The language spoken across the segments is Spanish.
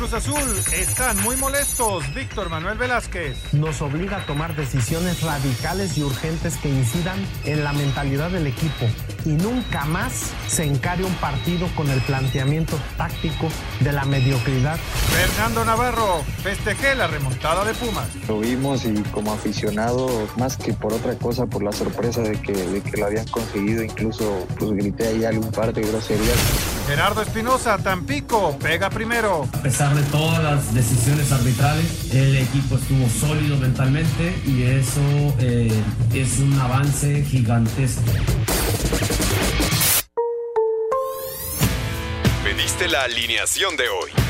Cruz Azul están muy molestos. Víctor Manuel Velázquez. Nos obliga a tomar decisiones radicales y urgentes que incidan en la mentalidad del equipo y nunca más se encare un partido con el planteamiento táctico de la mediocridad. Fernando Navarro, festejé la remontada de Pumas. Lo vimos y como aficionado, más que por otra cosa, por la sorpresa de que, de que lo habían conseguido, incluso pues grité ahí algún par de groserías. Gerardo Espinosa, Tampico, pega primero. A pesar de todas las decisiones arbitrales, el equipo estuvo sólido mentalmente y eso eh, es un avance gigantesco. Pediste la alineación de hoy.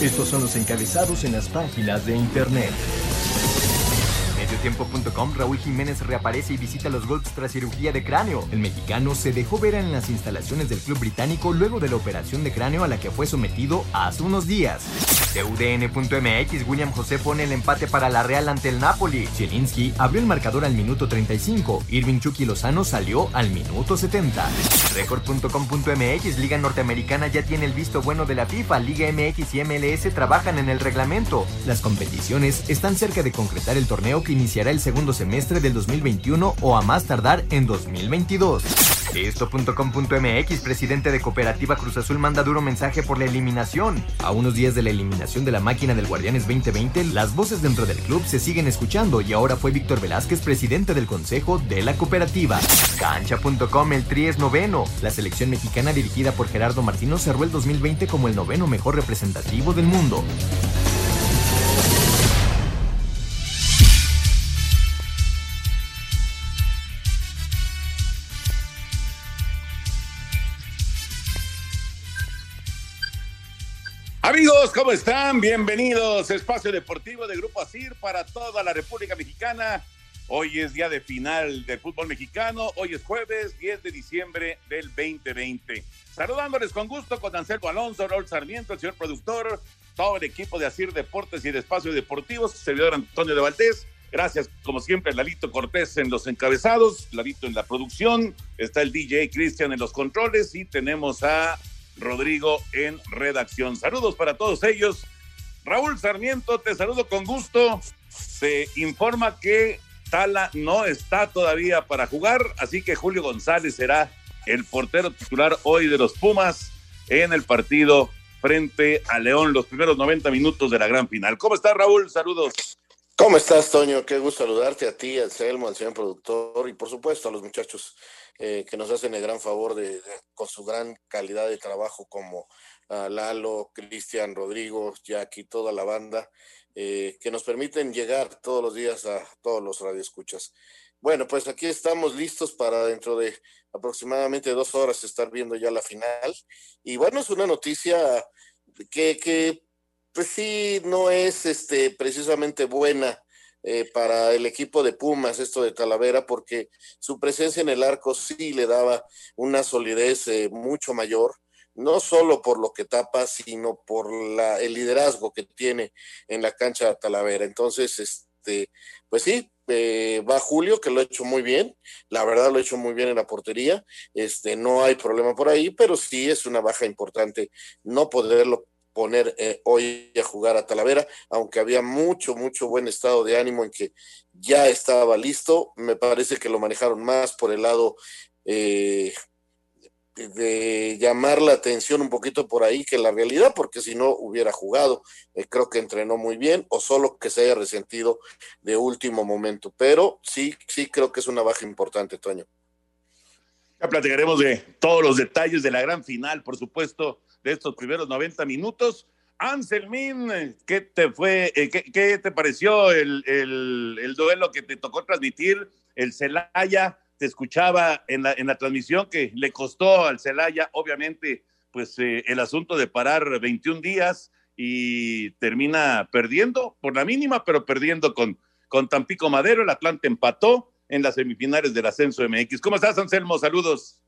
Estos son los encabezados en las páginas de internet. Mediotiempo.com, Raúl Jiménez reaparece y visita los Golfs tras cirugía de cráneo. El mexicano se dejó ver en las instalaciones del club británico luego de la operación de cráneo a la que fue sometido hace unos días. De UDN.mx, William José pone el empate para la Real ante el Napoli. Zielinski abrió el marcador al minuto 35. Irving Chucky Lozano salió al minuto 70. Record.com.mx, Liga Norteamericana ya tiene el visto bueno de la FIFA. Liga MX y MLS trabajan en el reglamento. Las competiciones están cerca de concretar el torneo que iniciará el segundo semestre del 2021 o a más tardar en 2022. Esto.com.mx, presidente de Cooperativa Cruz Azul manda duro mensaje por la eliminación. A unos días de la eliminación de la máquina del Guardianes 2020, las voces dentro del club se siguen escuchando y ahora fue Víctor Velázquez presidente del consejo de la cooperativa. Cancha.com, el Tri es noveno. La selección mexicana dirigida por Gerardo Martino cerró el 2020 como el noveno mejor representativo del mundo. Amigos, ¿cómo están? Bienvenidos Espacio Deportivo de Grupo Asir para toda la República Mexicana. Hoy es día de final del fútbol mexicano. Hoy es jueves 10 de diciembre del 2020. Saludándoles con gusto con Anselmo Alonso, Raúl Sarmiento, el señor productor, todo el equipo de Asir Deportes y de Espacio Deportivos, servidor Antonio de Valdés. Gracias, como siempre, Lalito Cortés en los encabezados, Lalito en la producción, está el DJ Cristian en los controles y tenemos a Rodrigo en redacción. Saludos para todos ellos. Raúl Sarmiento, te saludo con gusto. Se informa que Tala no está todavía para jugar, así que Julio González será el portero titular hoy de los Pumas en el partido frente a León, los primeros 90 minutos de la gran final. ¿Cómo estás, Raúl? Saludos. ¿Cómo estás, Toño? Qué gusto saludarte a ti, al Selmo, al señor productor y por supuesto a los muchachos eh, que nos hacen el gran favor de, con su gran calidad de trabajo como uh, Lalo, Cristian, Rodrigo, Jackie, toda la banda, eh, que nos permiten llegar todos los días a todos los radioescuchas. Bueno, pues aquí estamos listos para dentro de aproximadamente dos horas estar viendo ya la final. Y bueno, es una noticia que, que pues sí, no es este, precisamente buena eh, para el equipo de Pumas, esto de Talavera, porque su presencia en el arco sí le daba una solidez eh, mucho mayor, no solo por lo que tapa, sino por la, el liderazgo que tiene en la cancha de Talavera. Entonces, este, pues sí, eh, va Julio, que lo ha hecho muy bien, la verdad lo ha hecho muy bien en la portería, este, no hay problema por ahí, pero sí es una baja importante no poderlo poner eh, hoy a jugar a Talavera, aunque había mucho, mucho buen estado de ánimo en que ya estaba listo. Me parece que lo manejaron más por el lado eh, de llamar la atención un poquito por ahí que la realidad, porque si no hubiera jugado, eh, creo que entrenó muy bien, o solo que se haya resentido de último momento. Pero sí, sí creo que es una baja importante, Toño. Ya platicaremos de todos los detalles de la gran final, por supuesto, de estos primeros 90 minutos. Anselmín, ¿qué te fue, eh, qué, qué, te pareció el, el, el, duelo que te tocó transmitir? El Celaya, te escuchaba en la, en la transmisión que le costó al Celaya, obviamente, pues eh, el asunto de parar 21 días y termina perdiendo por la mínima, pero perdiendo con, con Tampico Madero. El Atlante empató en las semifinales del Ascenso MX. ¿Cómo estás, Anselmo? Saludos.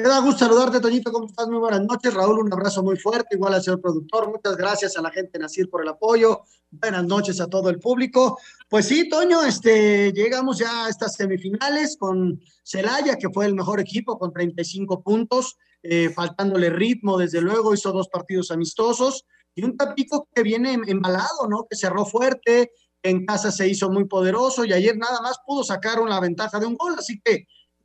Me da gusto saludarte, Toñito. ¿Cómo estás? Muy buenas noches. Raúl, un abrazo muy fuerte, igual al señor productor. Muchas gracias a la gente Nacir por el apoyo. Buenas noches a todo el público. Pues sí, Toño, este, llegamos ya a estas semifinales con Celaya, que fue el mejor equipo con 35 puntos, eh, faltándole ritmo, desde luego, hizo dos partidos amistosos. Y un Tapico que viene embalado, ¿no? Que cerró fuerte, en casa se hizo muy poderoso y ayer nada más pudo sacar una ventaja de un gol. Así que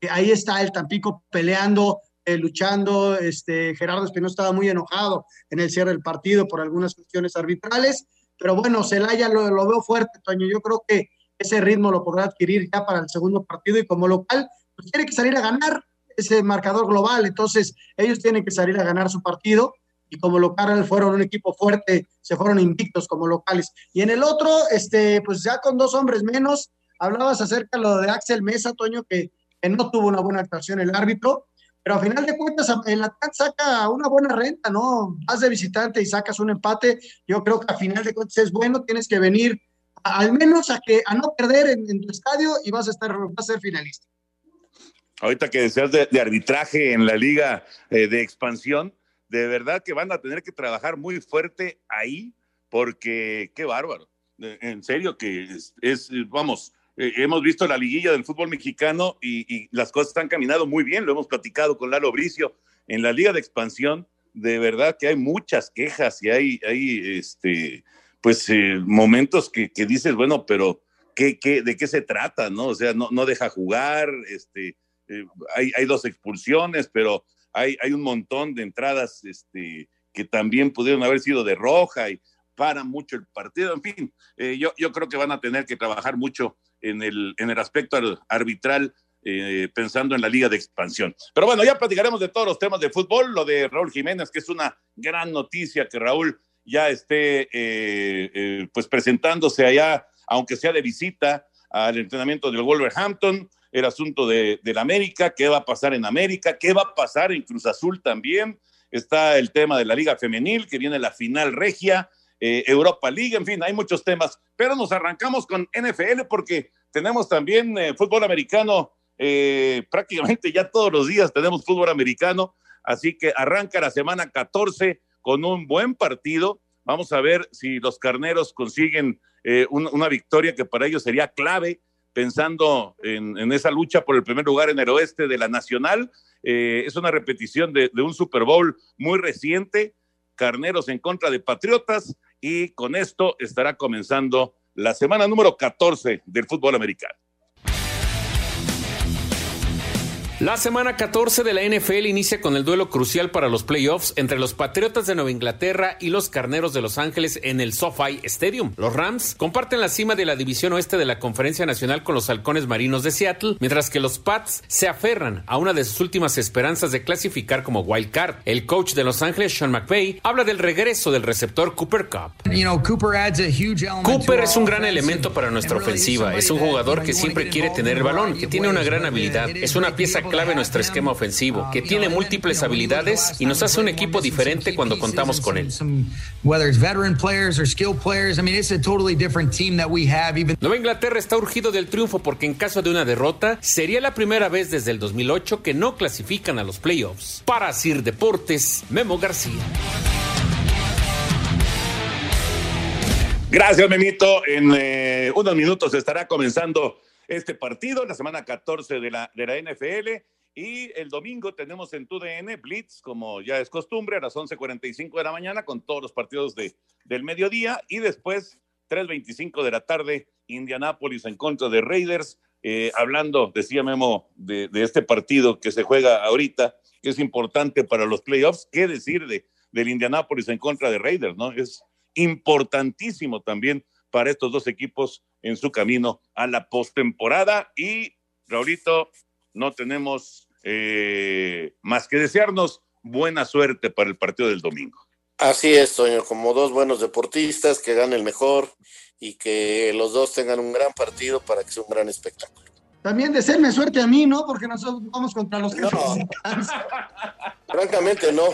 ahí está el Tampico peleando, eh, luchando. Este, Gerardo Espinosa estaba muy enojado en el cierre del partido por algunas cuestiones arbitrales, pero bueno, Celaya lo, lo veo fuerte, Toño. Yo creo que ese ritmo lo podrá adquirir ya para el segundo partido y como local, pues tiene que salir a ganar ese marcador global. Entonces, ellos tienen que salir a ganar su partido y como local fueron un equipo fuerte, se fueron invictos como locales. Y en el otro, este, pues ya con dos hombres menos, hablabas acerca de lo de Axel Mesa, Toño, que no tuvo una buena actuación el árbitro, pero a final de cuentas el Atlante saca una buena renta, ¿no? Vas de visitante y sacas un empate, yo creo que a final de cuentas es bueno, tienes que venir al menos a que a no perder en, tu estadio y vas a estar vas a ser finalista. Ahorita que decías de, arbitraje en la liga eh, de expansión, de verdad que van a tener que trabajar muy fuerte ahí, porque qué bárbaro. En serio que es vamos, eh, hemos visto la liguilla del fútbol mexicano y, las cosas han caminado muy bien, lo hemos platicado con Lalo Bricio. En la liga de expansión, de verdad que hay muchas quejas y hay, hay este, pues, eh, momentos que, dices, bueno, pero ¿qué, qué, de qué se trata? ¿no? O sea, no, no deja jugar, este, eh, hay, hay, dos expulsiones, pero hay, hay un montón de entradas este, que también pudieron haber sido de roja y para mucho el partido. En fin, yo, yo creo que van a tener que trabajar mucho en el, en el aspecto arbitral, eh, pensando en la liga de expansión. Pero bueno, ya platicaremos de todos los temas de fútbol, lo de Raúl Jiménez, que es una gran noticia que Raúl ya esté eh, eh, pues presentándose allá, aunque sea de visita al entrenamiento del Wolverhampton, el asunto de, del América, qué va a pasar en América, qué va a pasar en Cruz Azul también, está el tema de la Liga Femenil, que viene la final regia, eh, Europa League, en fin, hay muchos temas, pero nos arrancamos con NFL porque tenemos también eh, fútbol americano, eh, prácticamente ya todos los días tenemos fútbol americano, así que arranca la semana 14 con un buen partido. Vamos a ver si los carneros consiguen una victoria que para ellos sería clave, pensando en, esa lucha por el primer lugar en el oeste de la Nacional. es una repetición de, de un Super Bowl muy reciente. Carneros en contra de Patriotas y con esto estará comenzando la semana número 14 del fútbol americano. La semana 14 de la NFL inicia con el duelo crucial para los playoffs entre los Patriotas de Nueva Inglaterra y los Carneros de Los Ángeles en el SoFi Stadium. Los Rams comparten la cima de la división oeste de la Conferencia Nacional con los Halcones Marinos de Seattle, mientras que los Pats se aferran a una de sus últimas esperanzas de clasificar como wild card. El coach de Los Ángeles, Sean McVay, habla del regreso del receptor Cooper Cup. Cooper es un gran elemento para nuestra ofensiva. Es un jugador que siempre quiere tener el balón, que tiene una gran habilidad. Es una pieza clave en nuestro esquema ofensivo, que tiene múltiples habilidades y nos hace un equipo diferente cuando contamos con él. Nueva Inglaterra está urgido del triunfo porque en caso de una derrota sería la primera vez desde el 2008 que no clasifican a los playoffs. Para Sir Deportes, Memo García. Gracias, Memito. En eh, unos minutos estará comenzando este partido, la semana 14 de la, de la NFL. Y el domingo tenemos en TUDN Blitz, como ya es costumbre, a las 11.45 de la mañana con todos los partidos de, del mediodía. Y después, 3.25 de la tarde, Indianápolis en contra de Raiders. Eh, hablando, decía Memo, de, de, este partido que se juega ahorita, que es importante para los playoffs. ¿Qué decir de, del Indianápolis en contra de Raiders? ¿no? Es importantísimo también para estos dos equipos en su camino a la postemporada. Y, Raulito, no tenemos eh, más que desearnos buena suerte para el partido del domingo. Así es, Toño, como dos buenos deportistas, que gane el mejor y que los dos tengan un gran partido para que sea un gran espectáculo. También desearme suerte a mí, ¿no? Porque nosotros vamos contra los no. Francamente, no.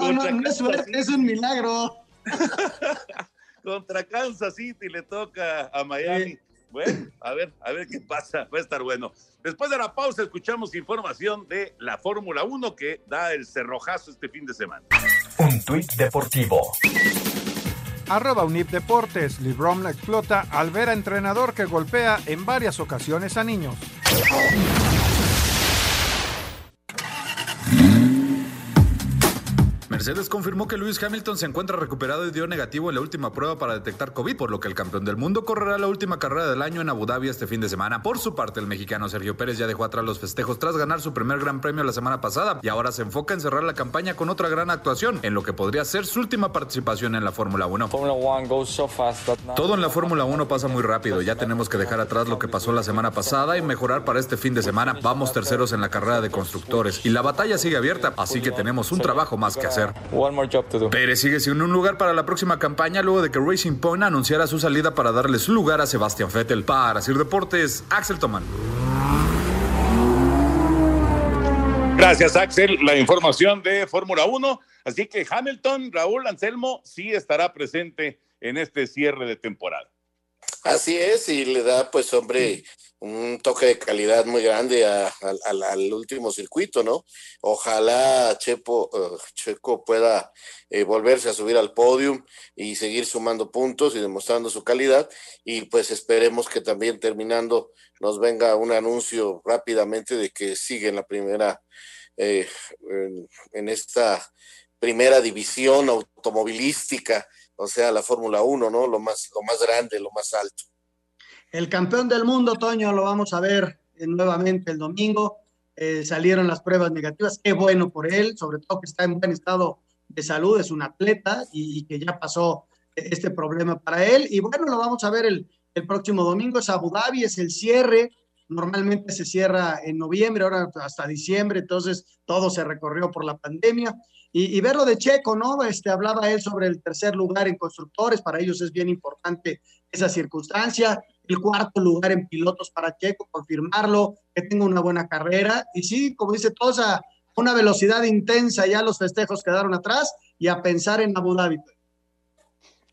no, no, no es suerte, es un milagro. Contra Kansas City le toca a Miami. Bueno, a ver, a ver qué pasa. Va a estar bueno. Después de la pausa, escuchamos información de la Fórmula 1 que da el cerrojazo este fin de semana. Un tuit deportivo. Arroba Unip Deportes. Librom la explota al ver a entrenador que golpea en varias ocasiones a niños. Mercedes confirmó que Lewis Hamilton se encuentra recuperado y dio negativo en la última prueba para detectar COVID, por lo que el campeón del mundo correrá la última carrera del año en Abu Dhabi este fin de semana. Por su parte, el mexicano Sergio Pérez ya dejó atrás los festejos tras ganar su primer gran premio la semana pasada y ahora se enfoca en cerrar la campaña con otra gran actuación en lo que podría ser su última participación en la Fórmula 1. Todo en la Fórmula 1 pasa muy rápido, ya tenemos que dejar atrás lo que pasó la semana pasada y mejorar para este fin de semana. Vamos terceros en la carrera de constructores y la batalla sigue abierta, así que tenemos un trabajo más que hacer. Pérez sigue sin un lugar para la próxima campaña luego de que Racing Point anunciara su salida para darle su lugar a Sebastián Vettel. Para Sir Deportes, Axel Toman. Gracias, Axel. La información de Fórmula 1. Así que Hamilton, Raúl Anselmo, sí estará presente en este cierre de temporada. Así es, y le da, pues, hombre, un toque de calidad muy grande al último circuito, ¿no? Ojalá Chepo, eh, Checo pueda eh, volverse a subir al podium y seguir sumando puntos y demostrando su calidad. Y pues esperemos que también terminando nos venga un anuncio rápidamente de que sigue en la primera, eh, en, esta primera división automovilística, o sea, la Fórmula 1, ¿no? Lo más, lo más grande, lo más alto. El campeón del mundo, Toño, lo vamos a ver eh, nuevamente el domingo. Eh, salieron las pruebas negativas, qué bueno por él, sobre todo que está en buen estado de salud, es un atleta y, que ya pasó este problema para él. Y bueno, lo vamos a ver el, el próximo domingo, es Abu Dhabi, es el cierre, normalmente se cierra en noviembre, ahora hasta diciembre, entonces todo se recorrió por la pandemia. Y, y verlo de Checo, ¿no? Este, hablaba él sobre el tercer lugar en constructores, para ellos es bien importante esa circunstancia el cuarto lugar en pilotos para Checo, confirmarlo, que tenga una buena carrera. Y sí, como dice todos, a una velocidad intensa, ya los festejos quedaron atrás y a pensar en Abu Dhabi.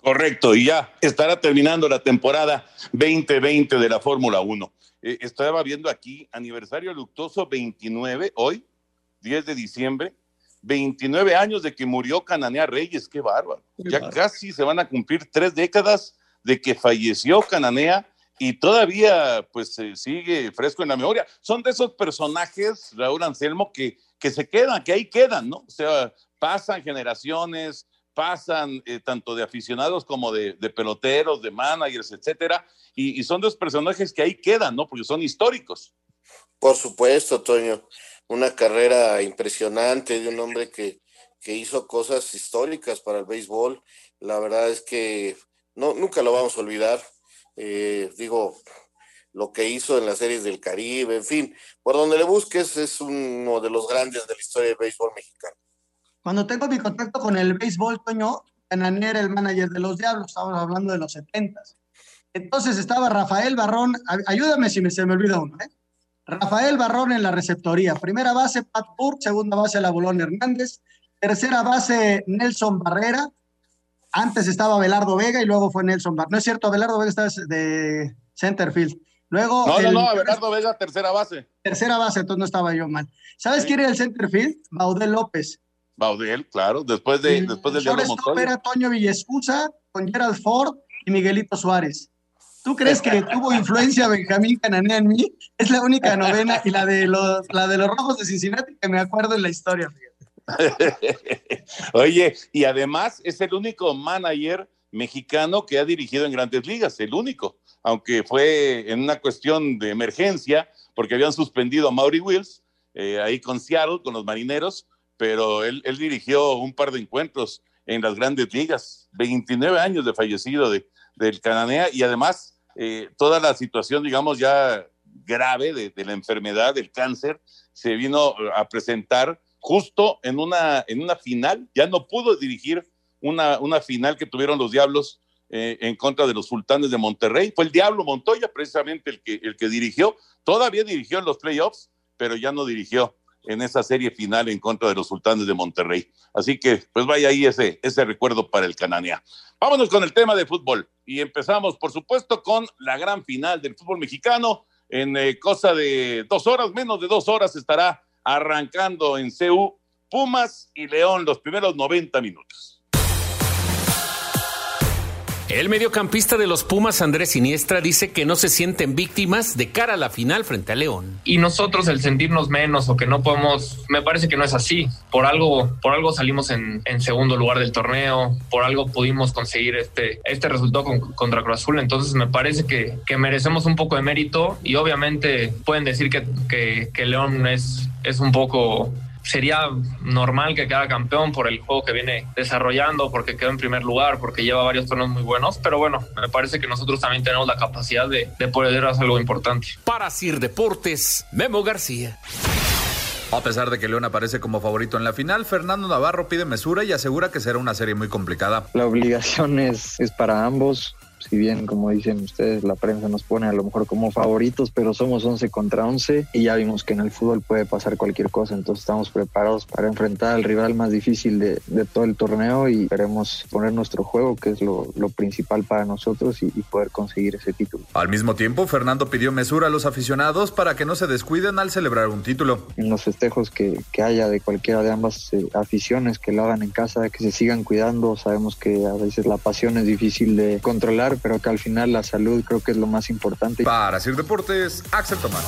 Correcto, y ya estará terminando la temporada 2020 de la Fórmula 1. Eh, estaba viendo aquí, aniversario luctuoso 29, hoy, 10 de diciembre, 29 años de que murió Cananea Reyes, qué bárbaro. ya casi se van a cumplir tres décadas de que falleció Cananea y todavía pues sigue fresco en la memoria. Son de esos personajes, Raúl Anselmo, que, que se quedan, que ahí quedan, ¿no? O sea, pasan generaciones, pasan eh, tanto de aficionados como de, peloteros, de managers, etcétera, y, son de esos personajes que ahí quedan, ¿no? Porque son históricos. Por supuesto, Toño. Una carrera impresionante de un hombre que, que hizo cosas históricas para el béisbol. La verdad es que no, nunca lo vamos a olvidar eh, digo, lo que hizo en las series del Caribe, en fin, por donde le busques es uno de los grandes de la historia del béisbol mexicano. Cuando tengo mi contacto con el béisbol, Toño, Canané era el manager de los Diablos, estábamos hablando de los 70 Entonces estaba Rafael Barrón, ayúdame si me, se me olvida uno, ¿eh? Rafael Barrón en la receptoría, primera base Pat Burke, segunda base Labulón Hernández, tercera base Nelson Barrera, antes estaba Abelardo Vega y luego fue Nelson Bar. No es cierto, Abelardo Vega estaba de centerfield. Luego no, no, no, Abelardo Vega, tercera base. Tercera base, entonces no estaba yo mal. ¿Sabes quién era el centerfield? Baudel López. Baudel, claro, después, de, después del Diablo Montoya. era Toño Villescusa con Gerald Ford y Miguelito Suárez. ¿Tú crees que tuvo influencia Benjamín Cananea en mí? Es la única novena y la de los, la de los Rojos de Cincinnati que me acuerdo en la historia. Oye, y además es el único manager mexicano que ha dirigido en grandes ligas, el único, aunque fue en una cuestión de emergencia, porque habían suspendido a Maury Wills eh, ahí con Seattle, con los marineros, pero él, dirigió un par de encuentros en las grandes ligas, 29 años de fallecido de, del Cananea y además eh, toda la situación, digamos, ya grave de, la enfermedad, del cáncer, se vino a presentar justo en una, en una final, ya no pudo dirigir una, una final que tuvieron los Diablos eh, en contra de los Sultanes de Monterrey. Fue el Diablo Montoya precisamente el que, el que dirigió, todavía dirigió en los playoffs, pero ya no dirigió en esa serie final en contra de los sultanes de Monterrey. Así que, pues vaya ahí ese, ese recuerdo para el Cananea. Vámonos con el tema de fútbol y empezamos, por supuesto, con la gran final del fútbol mexicano. En eh, cosa de dos horas, menos de dos horas, estará arrancando en CU Pumas y León los primeros 90 minutos. El mediocampista de los Pumas, Andrés Siniestra, dice que no se sienten víctimas de cara a la final frente a León. Y nosotros el sentirnos menos o que no podemos, me parece que no es así. Por algo, por algo salimos en, segundo lugar del torneo, por algo pudimos conseguir este, este resultado contra Cruz Azul. Entonces me parece que, merecemos un poco de mérito y obviamente pueden decir que, que, que León es, es un poco sería normal que quede campeón por el juego que viene desarrollando, porque quedó en primer lugar, porque lleva varios torneos muy buenos, pero bueno, me parece que nosotros también tenemos la capacidad de, de poder hacer algo importante. Para Sir Deportes, Memo García. A pesar de que León aparece como favorito en la final, Fernando Navarro pide mesura y asegura que será una serie muy complicada. La obligación es, es para ambos si bien como dicen ustedes la prensa nos pone a lo mejor como favoritos, pero somos 11 contra 11 y ya vimos que en el fútbol puede pasar cualquier cosa, entonces estamos preparados para enfrentar al rival más difícil de, de todo el torneo y queremos poner nuestro juego, que es lo, lo principal para nosotros y, y, poder conseguir ese título. Al mismo tiempo, Fernando pidió mesura a los aficionados para que no se descuiden al celebrar un título. En los festejos que, que haya de cualquiera de ambas eh, aficiones, que lo hagan en casa, que se sigan cuidando, sabemos que a veces la pasión es difícil de controlar, pero que al final la salud creo que es lo más importante. Para Sir Deportes, Axel Tomás.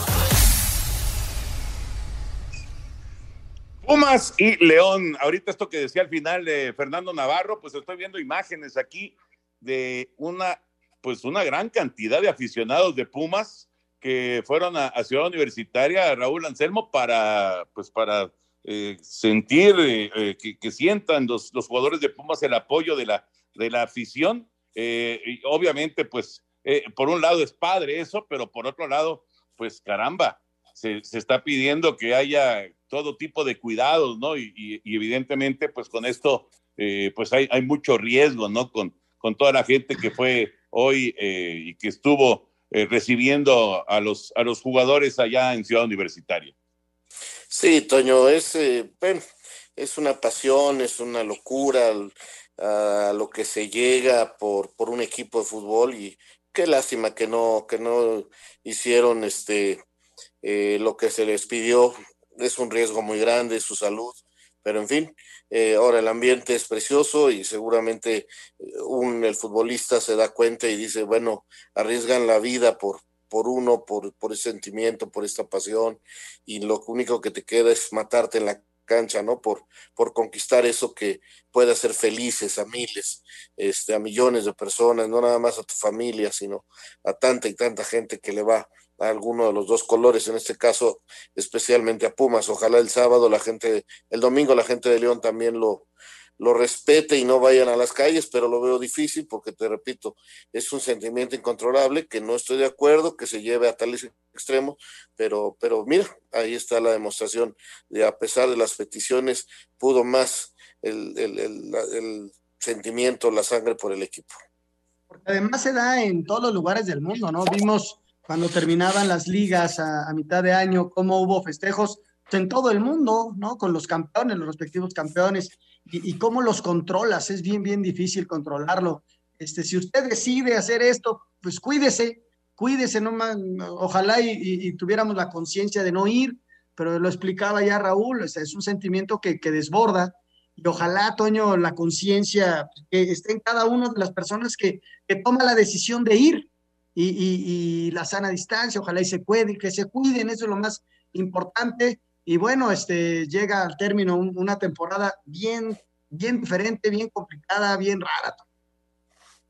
Pumas y León. Ahorita esto que decía al final de Fernando Navarro, pues estoy viendo imágenes aquí de una, pues una gran cantidad de aficionados de Pumas que fueron a, a Ciudad Universitaria, Raúl Anselmo, para, pues para eh, sentir, eh, que, que, sientan los, los jugadores de Pumas el apoyo de la, de la afición eh, obviamente, pues, eh, por un lado es padre eso, pero por otro lado, pues caramba, se, se está pidiendo que haya todo tipo de cuidados, ¿no? Y, evidentemente, pues con esto, eh, pues hay, hay, mucho riesgo, ¿no? Con, con, toda la gente que fue hoy y que estuvo recibiendo a los, a los jugadores allá en Ciudad Universitaria. Sí, Toño, es, es una pasión, es una locura a lo que se llega por, por un equipo de fútbol y qué lástima que no, que no hicieron este eh, lo que se les pidió. Es un riesgo muy grande su salud, pero en fin, eh, ahora el ambiente es precioso y seguramente eh, un, el futbolista se da cuenta y dice, bueno, arriesgan la vida por, por uno, por, por ese sentimiento, por esta pasión, y lo único que te queda es matarte en la cancha, ¿no? Por, por conquistar eso que puede hacer felices a miles, este, a millones de personas, no nada más a tu familia, sino a tanta y tanta gente que le va a alguno de los dos colores, en este caso especialmente a Pumas. Ojalá el sábado la gente, el domingo la gente de León también lo, lo respete y no vayan a las calles, pero lo veo difícil porque, te repito, es un sentimiento incontrolable que no estoy de acuerdo que se lleve a tales extremos, pero, pero mira, ahí está la demostración de a pesar de las peticiones, pudo más el, el, el, sentimiento, la sangre por el equipo. Porque además se da en todos los lugares del mundo, ¿no? Vimos cuando terminaban las ligas a, a mitad de año, cómo hubo festejos en todo el mundo, ¿no? Con los campeones, los respectivos campeones, y, y, cómo los controlas, es bien, bien difícil controlarlo. Este, si usted decide hacer esto, pues cuídese, cuídese, no ojalá y, y, y tuviéramos la conciencia de no ir, pero lo explicaba ya Raúl, o sea, es un sentimiento que, que desborda, y ojalá, Toño, la conciencia que esté en cada una de las personas que, que toma la decisión de ir, y, y, y, la sana distancia, ojalá y se puede, que se cuiden, eso es lo más importante, y bueno, este, llega al término un, una temporada bien, bien diferente, bien complicada, bien rara.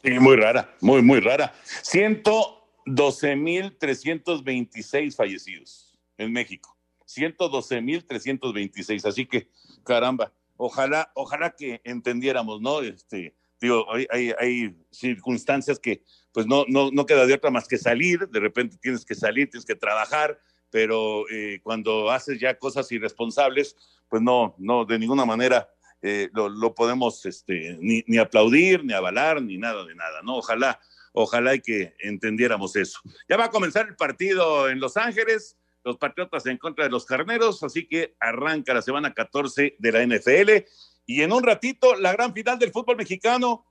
Sí, muy rara, muy, muy rara. 112.326 fallecidos en México. 112.326. Así que, caramba, ojalá, ojalá que entendiéramos, ¿no? Este, digo, hay, hay, hay circunstancias que pues no, no, no queda de otra más que salir, de repente tienes que salir, tienes que trabajar, pero eh, cuando haces ya cosas irresponsables, pues no, no, de ninguna manera eh, lo, podemos este, ni, ni, aplaudir, ni avalar, ni nada de nada, ¿no? Ojalá, ojalá y que entendiéramos eso. Ya va a comenzar el partido en Los Ángeles, los Patriotas en contra de los Carneros, así que arranca la semana 14 de la NFL. Y en un ratito, la gran final del fútbol mexicano.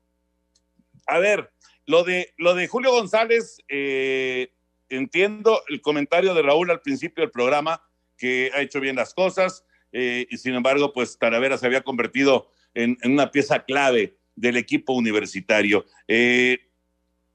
A ver, lo de, lo de Julio González, eh, entiendo el comentario de Raúl al principio del programa, que ha hecho bien las cosas, eh, y sin embargo, pues Talavera se había convertido en, una pieza clave del equipo universitario. Eh,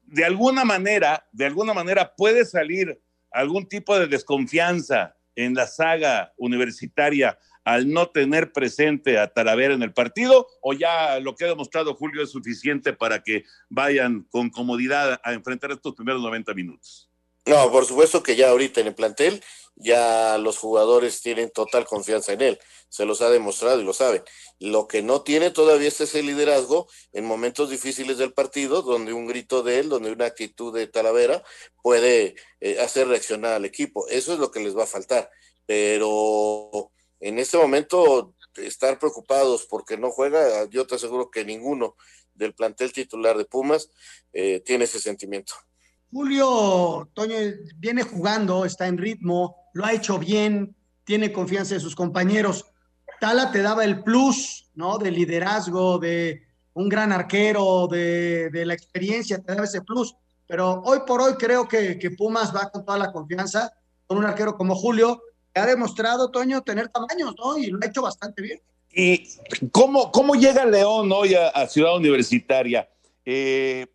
de alguna manera, de alguna manera puede salir algún tipo de desconfianza en la saga universitaria al no tener presente a Talavera en el partido o ya lo que ha demostrado Julio es suficiente para que vayan con comodidad a enfrentar estos primeros 90 minutos? No, por supuesto que ya ahorita en el plantel ya los jugadores tienen total confianza en él, se los ha demostrado y lo saben. Lo que no tiene todavía es ese liderazgo en momentos difíciles del partido, donde un grito de él, donde una actitud de Talavera puede eh, hacer reaccionar al equipo. Eso es lo que les va a faltar. Pero en este momento, estar preocupados porque no juega, yo te aseguro que ninguno del plantel titular de Pumas eh, tiene ese sentimiento. Julio Toño viene jugando, está en ritmo, lo ha hecho bien, tiene confianza en sus compañeros. Tala te daba el plus, ¿no? De liderazgo, de un gran arquero, de, la experiencia, te daba ese plus. Pero hoy por hoy creo que, Pumas va con toda la confianza, con un arquero como Julio, que ha demostrado, Toño, tener tamaños, ¿no? Y lo ha hecho bastante bien. ¿Y cómo, cómo llega León hoy a, Ciudad Universitaria? Eh,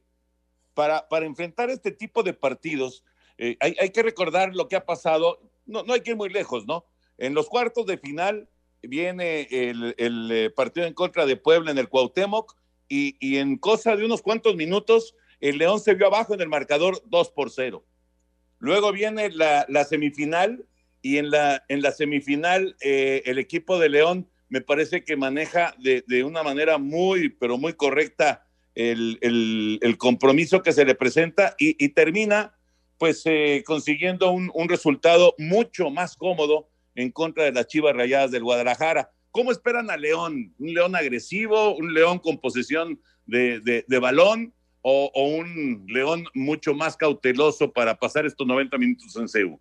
para, enfrentar este tipo de partidos, eh, hay, que recordar lo que ha pasado, no, hay que ir muy lejos, ¿no? En los cuartos de final viene el, eh, partido en contra de Puebla en el Cuauhtémoc y, en cosa de unos cuantos minutos el León se vio abajo en el marcador 2 por 0. Luego viene la, semifinal y en la, en la semifinal eh, el equipo de León me parece que maneja de, de una manera muy, pero muy correcta el, el, compromiso que se le presenta y, termina pues eh, consiguiendo un, un, resultado mucho más cómodo en contra de las Chivas Rayadas del Guadalajara. ¿Cómo esperan a León? ¿Un León agresivo? ¿Un León con posesión de, de, balón? O, un León mucho más cauteloso para pasar estos 90 minutos en CEU?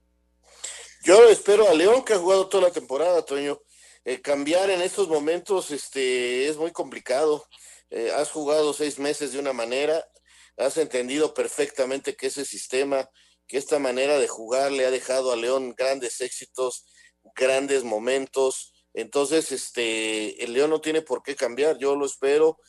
Yo espero a León que ha jugado toda la temporada, Toño. Eh, cambiar en estos momentos este, es muy complicado. Eh, has jugado seis meses de una manera, has entendido perfectamente que ese sistema, que esta manera de jugar le ha dejado a León grandes éxitos, grandes momentos. Entonces, este, el León no tiene por qué cambiar. Yo lo espero,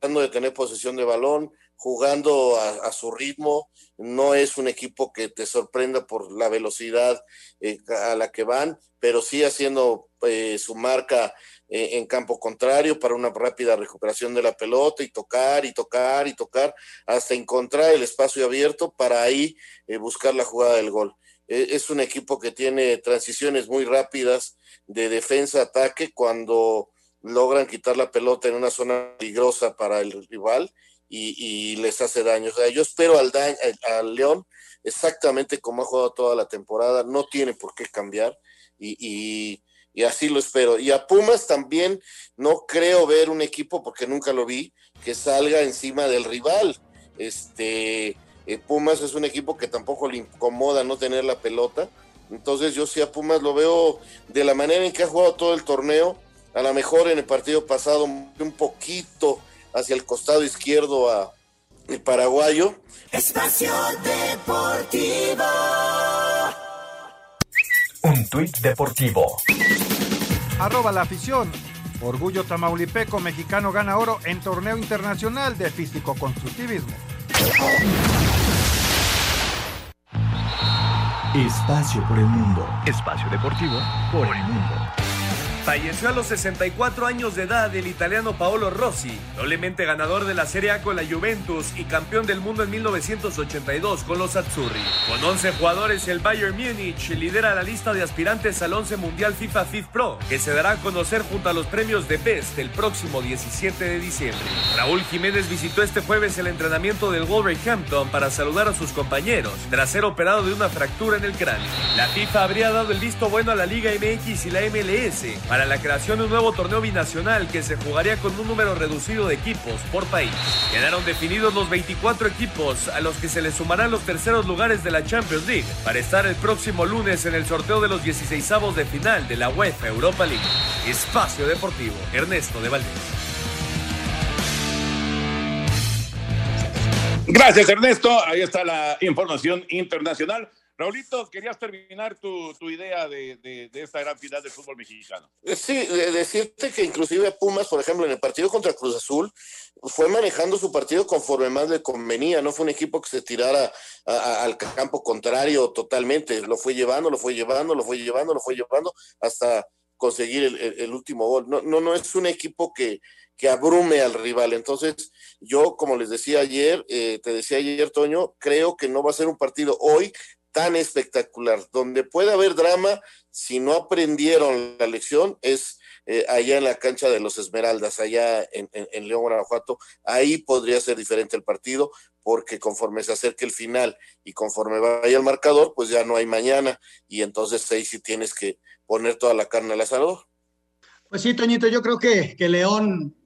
tratando de tener posesión de balón, jugando a, su ritmo. No es un equipo que te sorprenda por la velocidad eh, a la que van, pero sí haciendo eh, su marca eh, en campo contrario para una rápida recuperación de la pelota y tocar y tocar y tocar hasta encontrar el espacio abierto para ahí eh, buscar la jugada del gol. Eh, es un equipo que tiene transiciones muy rápidas de defensa-ataque cuando logran quitar la pelota en una zona peligrosa para el rival y, les hace daño. O sea, yo espero al, al León exactamente como ha jugado toda la temporada, no tiene por qué cambiar y así lo espero. Y a Pumas también no creo ver un equipo, porque nunca lo vi, que salga encima del rival. Este, eh, Pumas es un equipo que tampoco le incomoda no tener la pelota. Entonces yo sí a Pumas lo veo de la manera en que ha jugado todo el torneo, a lo mejor en el partido pasado un poquito hacia el costado izquierdo a el paraguayo. Espacio Deportivo. Un tuit deportivo. Arroba la afición. Orgullo Tamaulipeco mexicano gana oro en torneo internacional de físico-constructivismo. Espacio por el mundo. Espacio deportivo por el mundo. Falleció a los 64 años de edad el italiano Paolo Rossi, doblemente ganador de la Serie A con la Juventus y campeón del mundo en 1982 con los Azzurri. Con 11 jugadores, el Bayern Múnich lidera la lista de aspirantes al 11 Mundial FIFA FIF Pro, que se dará a conocer junto a los premios de Best el próximo 17 de diciembre. Raúl Jiménez visitó este jueves el entrenamiento del Wolverhampton para saludar a sus compañeros, tras ser operado de una fractura en el cráneo. La FIFA habría dado el visto bueno a la Liga MX y la MLS para la creación de un nuevo torneo binacional que se jugaría con un número reducido de equipos por país. Quedaron definidos los 24 equipos a los que se les sumarán los terceros lugares de la Champions League para estar el próximo lunes en el sorteo de los 16 de final de la UEFA Europa League. Espacio Deportivo, Ernesto de Valdés. Gracias, Ernesto. Ahí está la información internacional. Raulito, querías terminar tu, idea de, esta gran final del fútbol mexicano. Eh, sí, decirte que inclusive Pumas, por ejemplo, en el partido contra Cruz Azul, fue manejando su partido conforme más le convenía, no fue un equipo que se tirara al campo contrario totalmente, lo fue llevando, lo fue llevando, lo fue llevando, lo fue llevando hasta conseguir el, último gol. No, no, no es un equipo que, que abrume al rival. Entonces, yo, como les decía ayer, eh, te decía ayer, Toño, creo que no va a ser un partido hoy tan espectacular. Donde puede haber drama, si no aprendieron la lección, es eh, allá en la cancha de los Esmeraldas, allá en, en, León, Guanajuato. Ahí podría ser diferente el partido, porque conforme se acerque el final y conforme vaya el marcador, pues ya no hay mañana. Y entonces ahí sí tienes que poner toda la carne al asador. Pues sí, Toñito, yo creo que, que León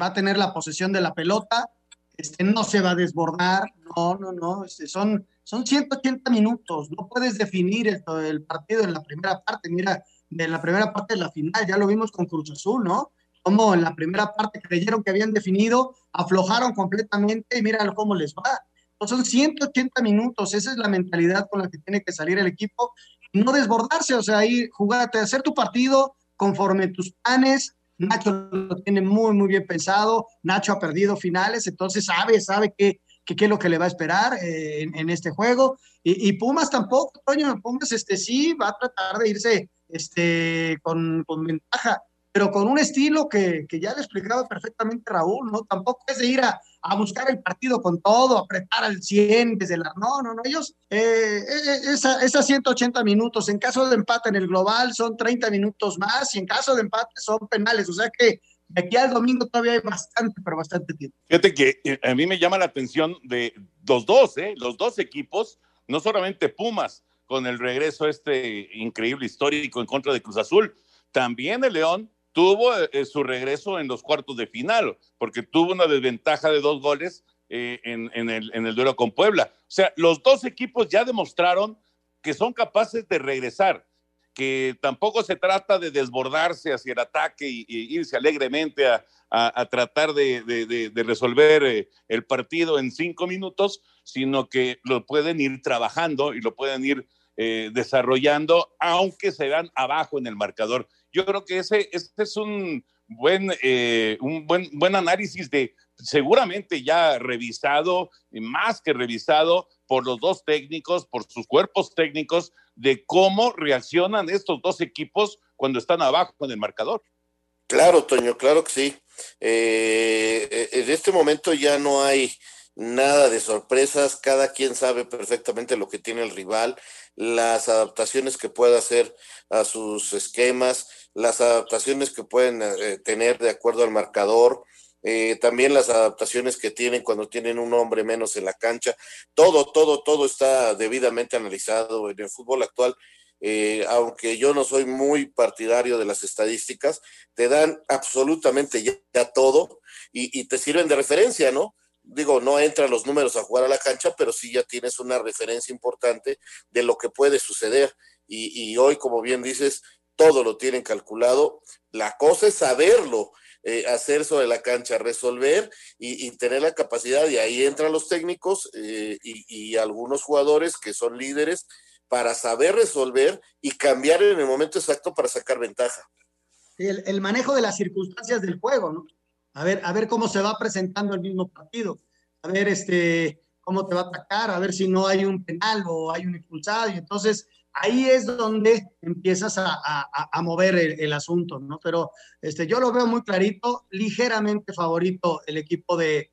va a tener la posesión de la pelota, este, no se va a desbordar, no, no, no, este, son son 180 minutos, no puedes definir el, partido en la primera parte. Mira, en la primera parte de la final, ya lo vimos con Cruz Azul, ¿no? Como en la primera parte creyeron que habían definido, aflojaron completamente y mira cómo les va. son 180 minutos, esa es la mentalidad con la que tiene que salir el equipo no desbordarse, o sea, ahí jugarte, hacer tu partido conforme tus planes. Nacho lo tiene muy, muy bien pensado. Nacho ha perdido finales, entonces sabe, sabe que qué es lo que le va a esperar eh, en, este juego. Y, Pumas tampoco, Toño, Pumas este, sí va a tratar de irse este, con, ventaja, pero con un estilo que, ya le explicaba perfectamente Raúl, ¿no? Tampoco es de ir a, buscar el partido con todo, apretar al 100 desde la... No, no, no, ellos, eh, eh, esas 180 minutos, en caso de empate en el global son 30 minutos más y en caso de empate son penales, o sea que aquí al domingo todavía hay bastante, pero bastante tiempo. Fíjate que eh, a mí me llama la atención de los dos, ¿eh? los dos equipos, no solamente Pumas, con el regreso este increíble histórico en contra de Cruz Azul, también el León tuvo eh, su regreso en los cuartos de final, porque tuvo una desventaja de dos goles eh, en, el, en el duelo con Puebla. O sea, los dos equipos ya demostraron que son capaces de regresar que tampoco se trata de desbordarse hacia el ataque y, irse alegremente a, tratar de, resolver eh, el partido en cinco minutos, sino que lo pueden ir trabajando y lo pueden ir eh, desarrollando, aunque se vean abajo en el marcador. Yo creo que ese, es un buen, eh, un buen, buen análisis de seguramente ya revisado, más que revisado por los dos técnicos, por sus cuerpos técnicos, de cómo reaccionan estos dos equipos cuando están abajo en el marcador. Claro, Toño, claro que sí. Eh, en este momento ya no hay nada de sorpresas, cada quien sabe perfectamente lo que tiene el rival, las adaptaciones que puede hacer a sus esquemas, las adaptaciones que pueden eh, tener de acuerdo al marcador, eh, también las adaptaciones que tienen cuando tienen un hombre menos en la cancha, todo, todo, todo está debidamente analizado en el fútbol actual. Eh, aunque yo no soy muy partidario de las estadísticas, te dan absolutamente ya, todo y, te sirven de referencia, ¿no? Digo, no entran los números a jugar a la cancha, pero sí ya tienes una referencia importante de lo que puede suceder. Y, y hoy, como bien dices, todo lo tienen calculado. La cosa es saberlo eh, hacer sobre la cancha, resolver y, tener la capacidad, y ahí entran los técnicos eh, y, algunos jugadores que son líderes para saber resolver y cambiar en el momento exacto para sacar ventaja. El, manejo de las circunstancias del juego, ¿no? A ver, a ver cómo se va presentando el mismo partido, a ver este, cómo te va a atacar, a ver si no hay un penal o hay un expulsado, y entonces ahí es donde empiezas a, mover el, asunto, ¿no? Pero este, yo lo veo muy clarito, ligeramente favorito el equipo de,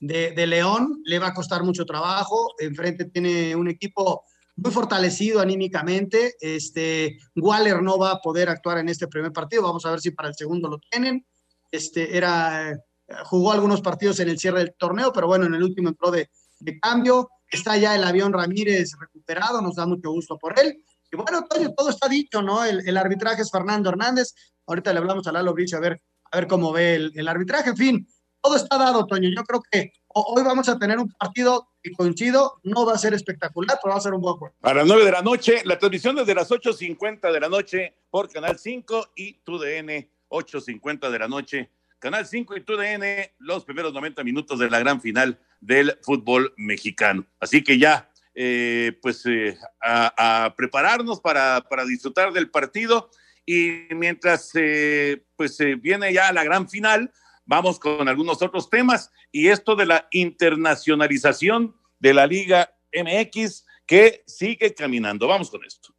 León, le va a costar mucho trabajo, enfrente tiene un equipo muy fortalecido anímicamente, este, Waller no va a poder actuar en este primer partido, vamos a ver si para el segundo lo tienen, este, era, jugó algunos partidos en el cierre del torneo, pero bueno, en el último entró de, de cambio, Está ya el avión Ramírez recuperado, nos da mucho gusto por él. Y bueno, Toño, todo está dicho, ¿no? El, arbitraje es Fernando Hernández. Ahorita le hablamos a Lalo Brich a ver, a ver cómo ve el, el arbitraje. En fin, todo está dado, Toño. Yo creo que hoy vamos a tener un partido que coincido, no va a ser espectacular, pero va a ser un buen juego. A las 9 de la noche, la transmisión desde las 8.50 de la noche por Canal 5 y TUDN, 8.50 de la noche. Canal 5 y TUDN, los primeros 90 minutos de la gran final del fútbol mexicano. Así que ya, eh, pues eh, a, prepararnos para, para, disfrutar del partido y mientras eh, pues viene ya la gran final, vamos con algunos otros temas y esto de la internacionalización de la Liga MX que sigue caminando. Vamos con esto.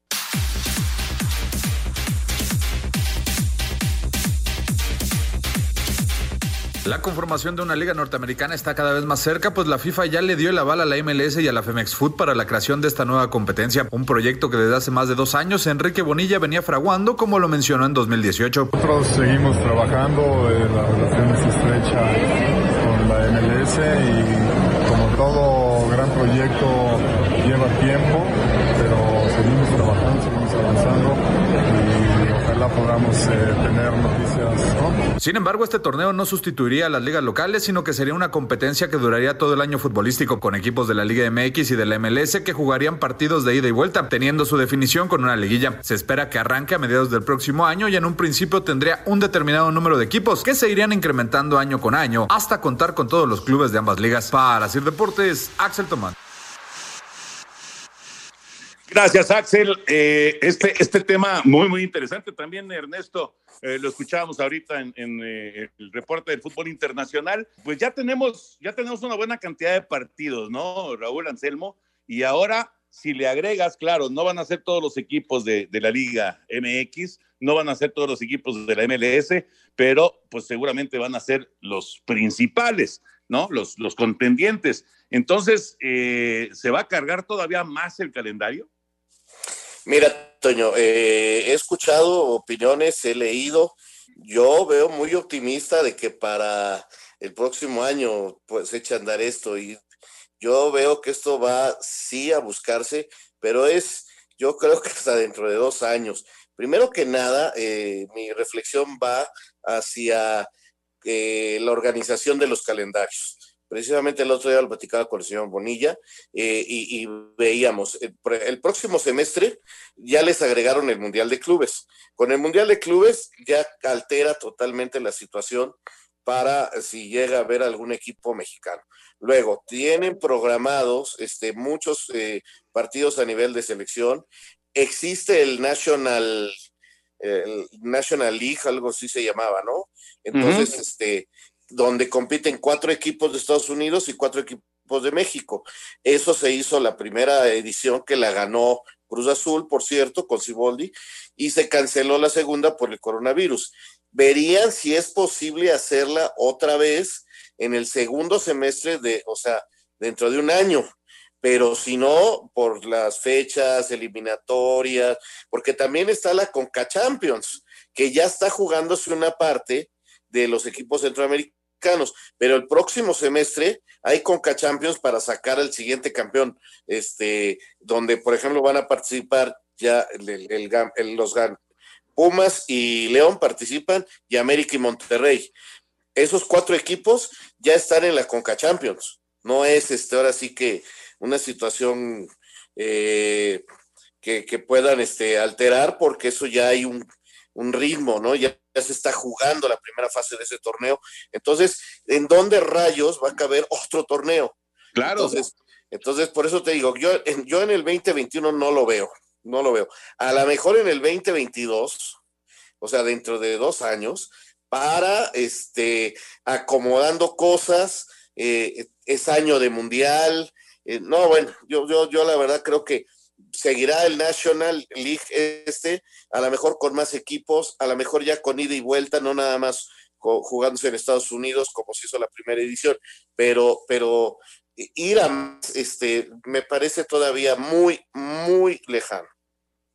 La conformación de una liga norteamericana está cada vez más cerca, pues la FIFA ya le dio el aval a la MLS y a la Femex Food para la creación de esta nueva competencia, un proyecto que desde hace más de dos años Enrique Bonilla venía fraguando, como lo mencionó en 2018. Nosotros seguimos trabajando, eh, la relación es estrecha con la MLS y como todo gran proyecto lleva tiempo, podamos eh, tener noticias. Sin embargo, este torneo no sustituiría a las ligas locales, sino que sería una competencia que duraría todo el año futbolístico con equipos de la Liga MX y de la MLS que jugarían partidos de ida y vuelta, teniendo su definición con una liguilla. Se espera que arranque a mediados del próximo año y en un principio tendría un determinado número de equipos que se irían incrementando año con año hasta contar con todos los clubes de ambas ligas. Para Sir Deportes, Axel Tomás. Gracias, Axel. Eh, este, este tema muy, muy interesante también, Ernesto. Eh, lo escuchábamos ahorita en, eh, el reporte del fútbol internacional. Pues ya tenemos, ya tenemos una buena cantidad de partidos, ¿no, Raúl Anselmo? Y ahora, si le agregas, claro, no van a ser todos los equipos de, la Liga MX, no van a ser todos los equipos de la MLS, pero pues seguramente van a ser los principales, ¿no? Los, los contendientes. Entonces, ¿se va a cargar todavía más el calendario? Mira, Toño, eh, he escuchado opiniones, he leído. Yo veo muy optimista de que para el próximo año pues eche a andar esto y yo veo que esto va sí a buscarse, pero es, yo creo que hasta dentro de dos años. Primero que nada, eh, mi reflexión va hacia eh, la organización de los calendarios. Precisamente el otro día lo platicaba con el señor Bonilla eh, y, veíamos, el, el, próximo semestre ya les agregaron el Mundial de Clubes. Con el Mundial de Clubes ya altera totalmente la situación para si llega a haber algún equipo mexicano. Luego, tienen programados este, muchos eh, partidos a nivel de selección. Existe el National, el National League, algo así se llamaba, ¿no? Entonces, este, donde compiten cuatro equipos de Estados Unidos y cuatro equipos de México. Eso se hizo la primera edición que la ganó Cruz Azul, por cierto, con Ciboldi, y se canceló la segunda por el coronavirus. Verían si es posible hacerla otra vez en el segundo semestre de, o sea, dentro de un año, pero si no, por las fechas eliminatorias, porque también está la Conca Champions, que ya está jugándose una parte de los equipos centroamericanos pero el próximo semestre hay Conca Champions para sacar al siguiente campeón, este, donde por ejemplo van a participar ya el, los Pumas y León participan y América y Monterrey. Esos cuatro equipos ya están en la Conca Champions. No es este ahora sí que una situación eh, que, que, puedan este, alterar porque eso ya hay un, un ritmo, ¿no? Ya, se está jugando la primera fase de ese torneo. Entonces, ¿en dónde rayos va a caber otro torneo? Claro. Entonces, entonces por eso te digo, yo, yo en el 2021 no lo veo, no lo veo. A lo mejor en el 2022, o sea, dentro de dos años, para este acomodando cosas, eh, es año de mundial. Eh, no, bueno, yo, yo, yo la verdad creo que seguirá el National League este, a lo mejor con más equipos, a lo mejor ya con ida y vuelta, no nada más jugándose en Estados Unidos como se hizo la primera edición, pero, pero ir a este, me parece todavía muy, muy lejano.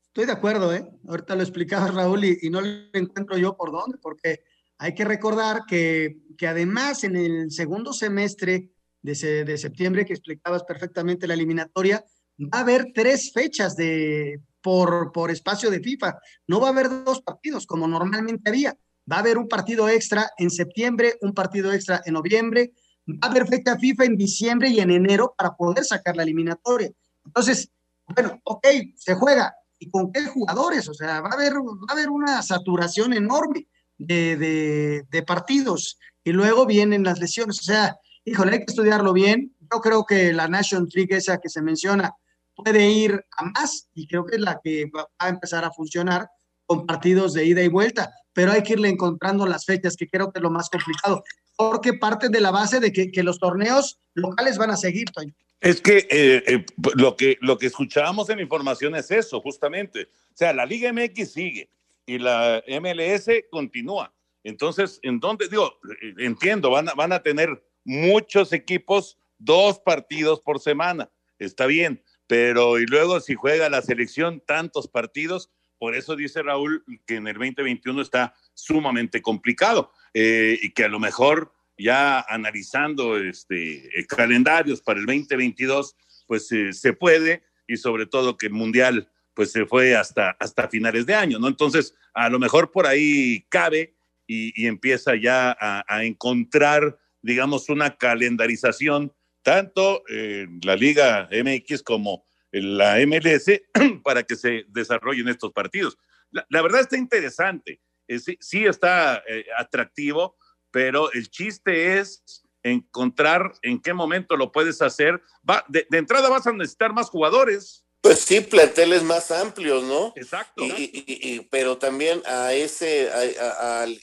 Estoy de acuerdo, ¿eh? Ahorita lo explicaba Raúl y, no lo encuentro yo por dónde, porque hay que recordar que, que además en el segundo semestre de, de septiembre, que explicabas perfectamente la eliminatoria, va a haber tres fechas de por, por espacio de FIFA. No va a haber dos partidos como normalmente había. Va a haber un partido extra en septiembre, un partido extra en noviembre. Va a haber fecha FIFA en diciembre y en enero para poder sacar la eliminatoria. Entonces, bueno, ok, se juega. ¿Y con qué jugadores? O sea, va a haber, va a haber una saturación enorme de, de, partidos y luego vienen las lesiones. O sea, híjole, hay que estudiarlo bien. Yo creo que la Nation League esa que se menciona puede ir a más y creo que es la que va a empezar a funcionar con partidos de ida y vuelta, pero hay que irle encontrando las fechas, que creo que es lo más complicado, porque parte de la base de que, que los torneos locales van a seguir, Toño. Es que, eh, eh, lo que lo que escuchábamos en información es eso, justamente. O sea, la Liga MX sigue y la MLS continúa. Entonces, ¿en dónde? Digo, entiendo, van a, van a tener muchos equipos, dos partidos por semana. Está bien, pero y luego si juega la selección tantos partidos, por eso dice Raúl que en el 2021 está sumamente complicado eh, y que a lo mejor ya analizando este, calendarios para el 2022, pues eh, se puede y sobre todo que el Mundial pues se fue hasta, hasta finales de año, ¿no? Entonces, a lo mejor por ahí cabe y, empieza ya a, encontrar, digamos, una calendarización, tanto en la Liga MX como la MLS para que se desarrollen estos partidos. La, la verdad está interesante, eh, sí, sí, está eh, atractivo, pero el chiste es encontrar en qué momento lo puedes hacer. Va, de, de, entrada vas a necesitar más jugadores. Pues sí, planteles más amplios, ¿no? Exacto. Y, y, y, pero también a ese, al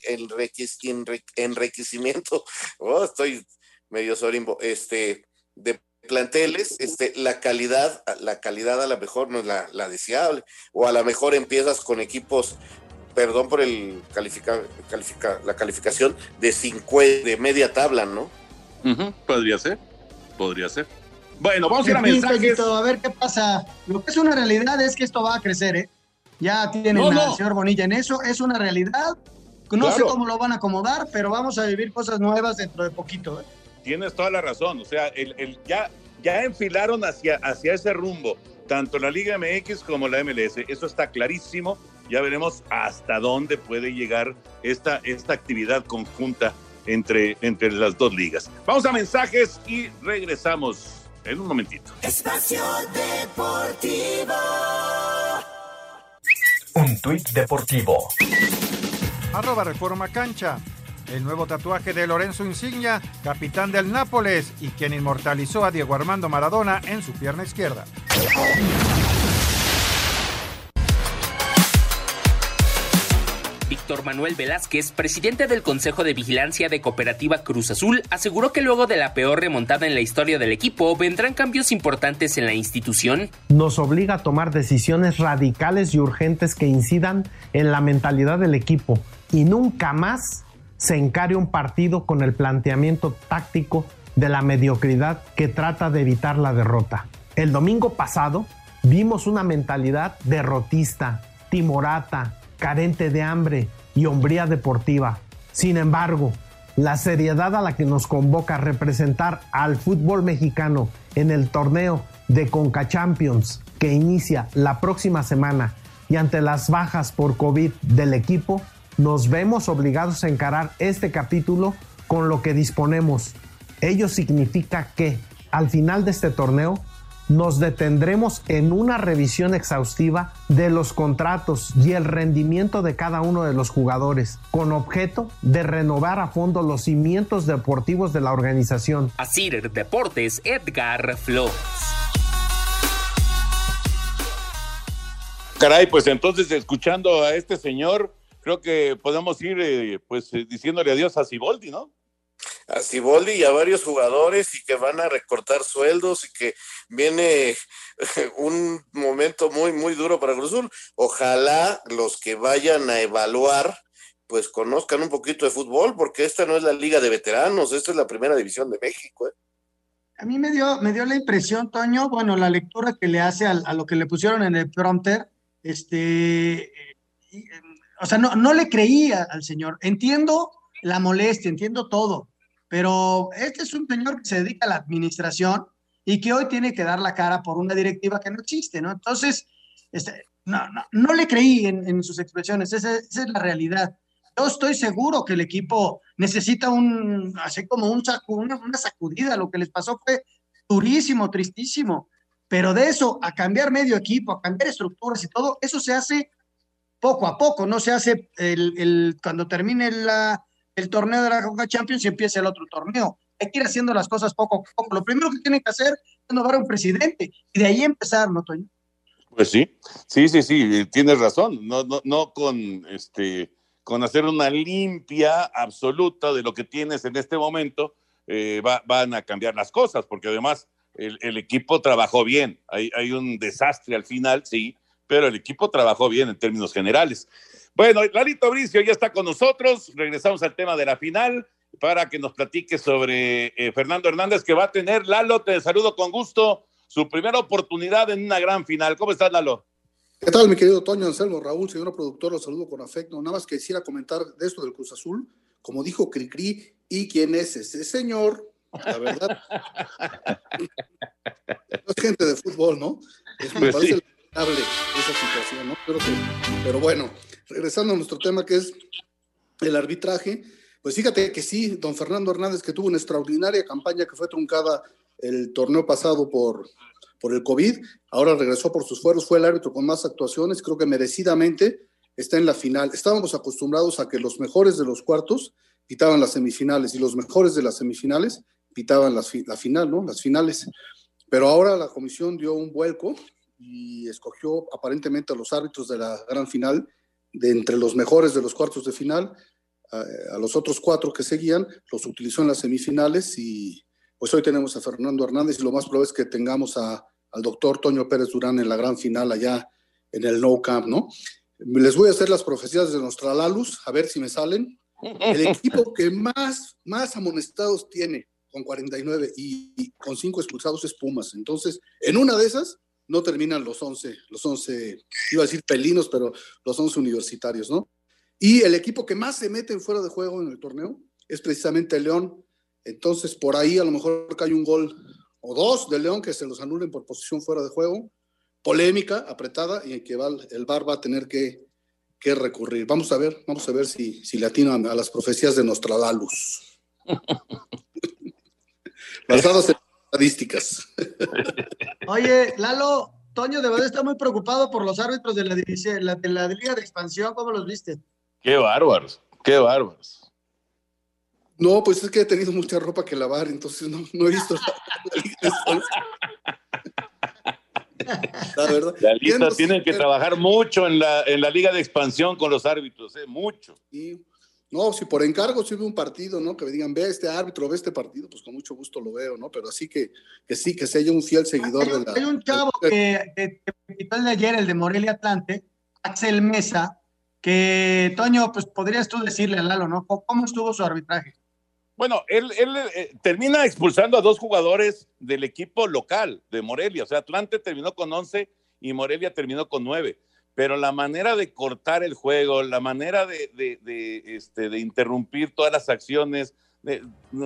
enriquecimiento, oh, estoy medio sorimbo, este, de planteles, este, la calidad, la calidad a lo mejor no es la, la deseable, o a lo mejor empiezas con equipos, perdón por el califica, califica, la calificación de 50, de media tabla, ¿no? Uh -huh, podría ser, podría ser. Bueno, vamos a ir a mensajes. A ver qué pasa. Lo que es una realidad es que esto va a crecer, ¿eh? Ya tienen no, no. al señor Bonilla en eso, es una realidad. No claro. sé cómo lo van a acomodar, pero vamos a vivir cosas nuevas dentro de poquito, ¿eh? Tienes toda la razón. O sea, el, el, ya, ya enfilaron hacia, hacia ese rumbo, tanto la Liga MX como la MLS. Eso está clarísimo. Ya veremos hasta dónde puede llegar esta, esta actividad conjunta entre, entre las dos ligas. Vamos a mensajes y regresamos en un momentito. Espacio Deportivo. Un tuit deportivo. Arroba Reforma Cancha. El nuevo tatuaje de Lorenzo Insignia, capitán del Nápoles y quien inmortalizó a Diego Armando Maradona en su pierna izquierda. Víctor Manuel Velázquez, presidente del Consejo de Vigilancia de Cooperativa Cruz Azul, aseguró que luego de la peor remontada en la historia del equipo vendrán cambios importantes en la institución. Nos obliga a tomar decisiones radicales y urgentes que incidan en la mentalidad del equipo y nunca más se encare un partido con el planteamiento táctico de la mediocridad que trata de evitar la derrota. El domingo pasado vimos una mentalidad derrotista, timorata, carente de hambre y hombría deportiva. Sin embargo, la seriedad a la que nos convoca representar al fútbol mexicano en el torneo de Conca Champions que inicia la próxima semana y ante las bajas por COVID del equipo, nos vemos obligados a encarar este capítulo con lo que disponemos. Ello significa que al final de este torneo nos detendremos en una revisión exhaustiva de los contratos y el rendimiento de cada uno de los jugadores, con objeto de renovar a fondo los cimientos deportivos de la organización. Asir Deportes, Edgar Flores. Caray, pues entonces escuchando a este señor, creo que podemos ir eh, pues eh, diciéndole adiós a Siboldi, ¿no? a Ciboldi y a varios jugadores y que van a recortar sueldos y que viene un momento muy, muy duro para Cruzul. Ojalá los que vayan a evaluar pues conozcan un poquito de fútbol, porque esta no es la liga de veteranos, esta es la primera división de México. ¿eh? A mí me dio, me dio la impresión, Toño, bueno, la lectura que le hace a, a lo que le pusieron en el prompter, este, o sea, no, no le creía al señor. Entiendo la molestia, entiendo todo, pero este es un señor que se dedica a la administración y que hoy tiene que dar la cara por una directiva que no existe, ¿no? Entonces, este, no, no, no le creí en, sus expresiones, esa, es la realidad. Yo estoy seguro que el equipo necesita un, así como un una, una sacudida, lo que les pasó fue durísimo, tristísimo, pero de eso a cambiar medio equipo, a cambiar estructuras y todo, eso se hace poco a poco, no se hace el, el cuando termine la, el torneo de la Coca Champions y empieza el otro torneo. Hay que ir haciendo las cosas poco a poco. Lo primero que tienen que hacer es nombrar un presidente y de ahí empezar, ¿no, Toño? Pues sí, sí, sí, sí, tienes razón. No, no, no con este con hacer una limpia absoluta de lo que tienes en este momento, eh, van a cambiar las cosas, porque además el, equipo trabajó bien. Hay, hay, un desastre al final, sí, pero el equipo trabajó bien en términos generales. Bueno, Lalito Bricio ya está con nosotros. Regresamos al tema de la final para que nos platique sobre eh, Fernando Hernández, que va a tener, Lalo, te saludo con gusto, su primera oportunidad en una gran final. ¿Cómo estás, Lalo? ¿Qué tal, mi querido Toño Anselmo, Raúl, señor productor? Los saludo con afecto. Nada más quisiera comentar de esto del Cruz Azul. Como dijo Cricri, ¿y quién es ese señor? La verdad. no es gente de fútbol, ¿no? Es, me pues parece lamentable esa situación, ¿no? Pero, pero bueno, regresando a nuestro tema que es el arbitraje, pues fíjate que sí, don Fernando Hernández, que tuvo una extraordinaria campaña que fue truncada el torneo pasado por, por el COVID, ahora regresó por sus fueros, fue el árbitro con más actuaciones, creo que merecidamente está en la final. Estábamos acostumbrados a que los mejores de los cuartos pitaban las semifinales y los mejores de las semifinales pitaban la final, ¿no? Las finales. Pero ahora la comisión dio un vuelco y escogió aparentemente a los árbitros de la gran final de entre los mejores de los cuartos de final, a, los otros cuatro que seguían, los utilizó en las semifinales y pues hoy tenemos a Fernando Hernández y lo más probable es que tengamos a, al doctor Toño Pérez Durán en la gran final allá en el No Camp, ¿no? Les voy a hacer las profecías de Nostralalus, a ver si me salen. El equipo que más, más amonestados tiene con 49 y, y con cinco expulsados es Pumas. Entonces, en una de esas no terminan los 11, los 11, iba a decir pelinos, pero los 11 universitarios, ¿no? Y el equipo que más se mete en fuera de juego en el torneo es precisamente el León. Entonces, por ahí a lo mejor cae un gol o dos de León que se los anulen por posición fuera de juego. Polémica, apretada, y en que el VAR va a tener que, que, recurrir. Vamos a ver, vamos a ver si, si le atinan a las profecías de Nostradamus. Basadas en estadísticas. Oye, Lalo, Toño de verdad está muy preocupado por los árbitros de la, división, la, de la Liga de Expansión. ¿Cómo los viste? Qué bárbaros, qué bárbaros. No, pues es que he tenido mucha ropa que lavar, entonces no, he visto la verdad. La lista tienen que trabajar mucho en la, en la Liga de Expansión con los árbitros, ¿eh? mucho. Sí. No, si por encargo sirve un partido, ¿no? Que me digan, ve este árbitro, ve este partido, pues con mucho gusto lo veo, ¿no? Pero así que, que sí, que sea un fiel seguidor de la. Hay un chavo que, que, el de ayer, el de Morelia Atlante, Axel Mesa, que, Toño, pues podrías tú decirle a Lalo, ¿no? ¿Cómo estuvo su arbitraje? Bueno, él, él eh, termina expulsando a dos jugadores del equipo local de Morelia. O sea, Atlante terminó con 11 y Morelia terminó con 9 pero la manera de cortar el juego, la manera de, de, este, de interrumpir todas las acciones,